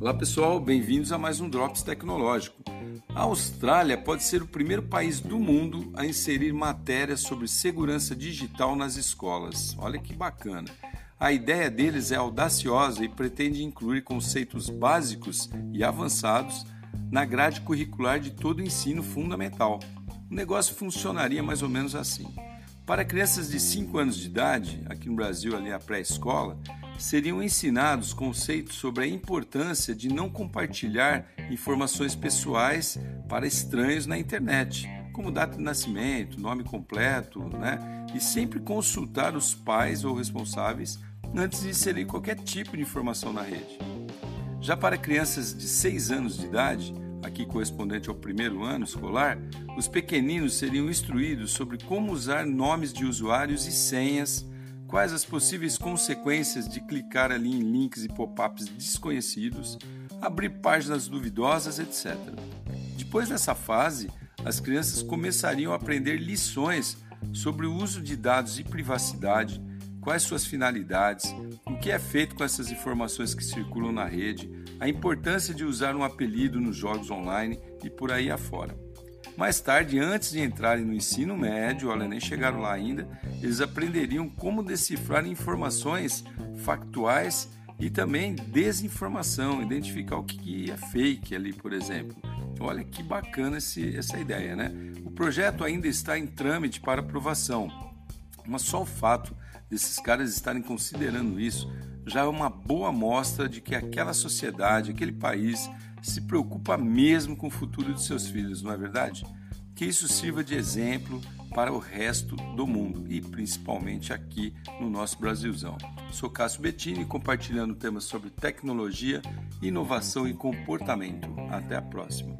Olá pessoal, bem-vindos a mais um Drops Tecnológico. A Austrália pode ser o primeiro país do mundo a inserir matérias sobre segurança digital nas escolas. Olha que bacana. A ideia deles é audaciosa e pretende incluir conceitos básicos e avançados na grade curricular de todo o ensino fundamental. O negócio funcionaria mais ou menos assim. Para crianças de 5 anos de idade, aqui no Brasil ali a pré-escola, seriam ensinados conceitos sobre a importância de não compartilhar informações pessoais para estranhos na internet, como data de nascimento, nome completo, né? E sempre consultar os pais ou responsáveis antes de inserir qualquer tipo de informação na rede. Já para crianças de 6 anos de idade, aqui correspondente ao primeiro ano escolar, os pequeninos seriam instruídos sobre como usar nomes de usuários e senhas quais as possíveis consequências de clicar ali em links e pop-ups desconhecidos, abrir páginas duvidosas, etc. Depois dessa fase, as crianças começariam a aprender lições sobre o uso de dados e privacidade, quais suas finalidades, o que é feito com essas informações que circulam na rede, a importância de usar um apelido nos jogos online e por aí afora. Mais tarde, antes de entrarem no ensino médio, olha, nem chegaram lá ainda, eles aprenderiam como decifrar informações factuais e também desinformação, identificar o que é fake ali, por exemplo. Olha que bacana esse, essa ideia, né? O projeto ainda está em trâmite para aprovação, mas só o fato desses caras estarem considerando isso já é uma boa mostra de que aquela sociedade, aquele país se preocupa mesmo com o futuro de seus filhos, não é verdade? Que isso sirva de exemplo para o resto do mundo e principalmente aqui no nosso Brasilzão. Sou Cássio Bettini compartilhando temas sobre tecnologia, inovação e comportamento. Até a próxima.